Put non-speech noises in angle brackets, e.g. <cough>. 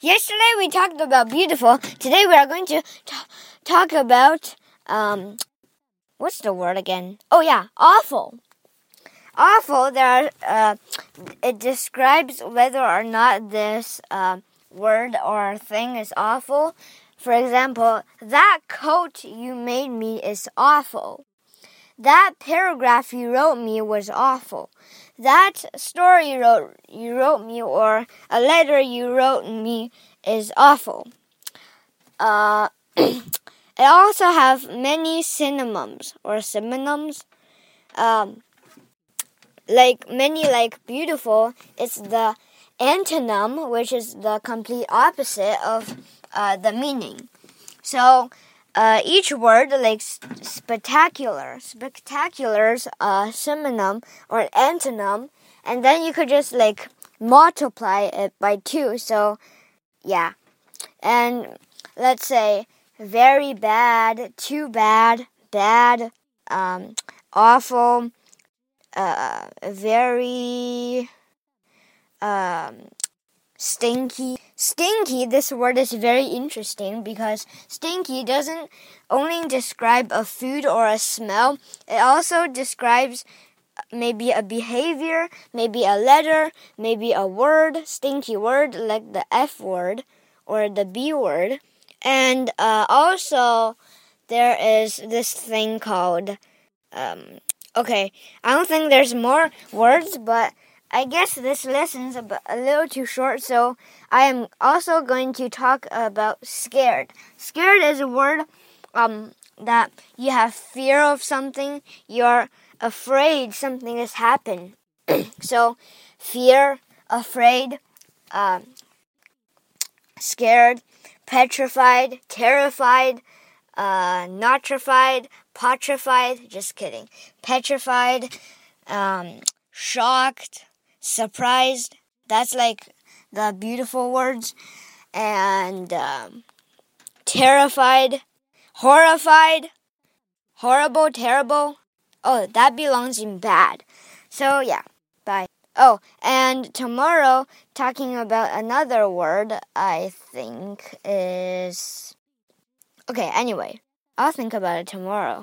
Yesterday we talked about beautiful. Today we are going to talk about um what's the word again? Oh yeah, awful. Awful there are uh it describes whether or not this uh, word or thing is awful. For example, that coat you made me is awful. That paragraph you wrote me was awful. That story you wrote, you wrote me or a letter you wrote me is awful. Uh, <clears throat> it also have many synonyms or synonyms. Um, like many like beautiful, it's the antonym, which is the complete opposite of uh, the meaning. So uh, each word like spectacular, spectacular's a synonym or an antonym, and then you could just like multiply it by two. So, yeah, and let's say very bad, too bad, bad, um, awful, uh, very, um, stinky. Stinky, this word is very interesting because stinky doesn't only describe a food or a smell, it also describes maybe a behavior, maybe a letter, maybe a word, stinky word like the F word or the B word. And uh, also, there is this thing called, um, okay, I don't think there's more words, but I guess this lesson's a, a little too short, so I am also going to talk about scared. Scared is a word um, that you have fear of something, you're afraid something has happened. <clears throat> so, fear, afraid, um, scared, petrified, terrified, uh, notrified, petrified, just kidding, petrified, um, shocked, surprised. That's like the beautiful words. And um, terrified, horrified, horrible, terrible. Oh, that belongs in bad. So, yeah, bye. Oh, and tomorrow, talking about another word, I think is. Okay, anyway, I'll think about it tomorrow.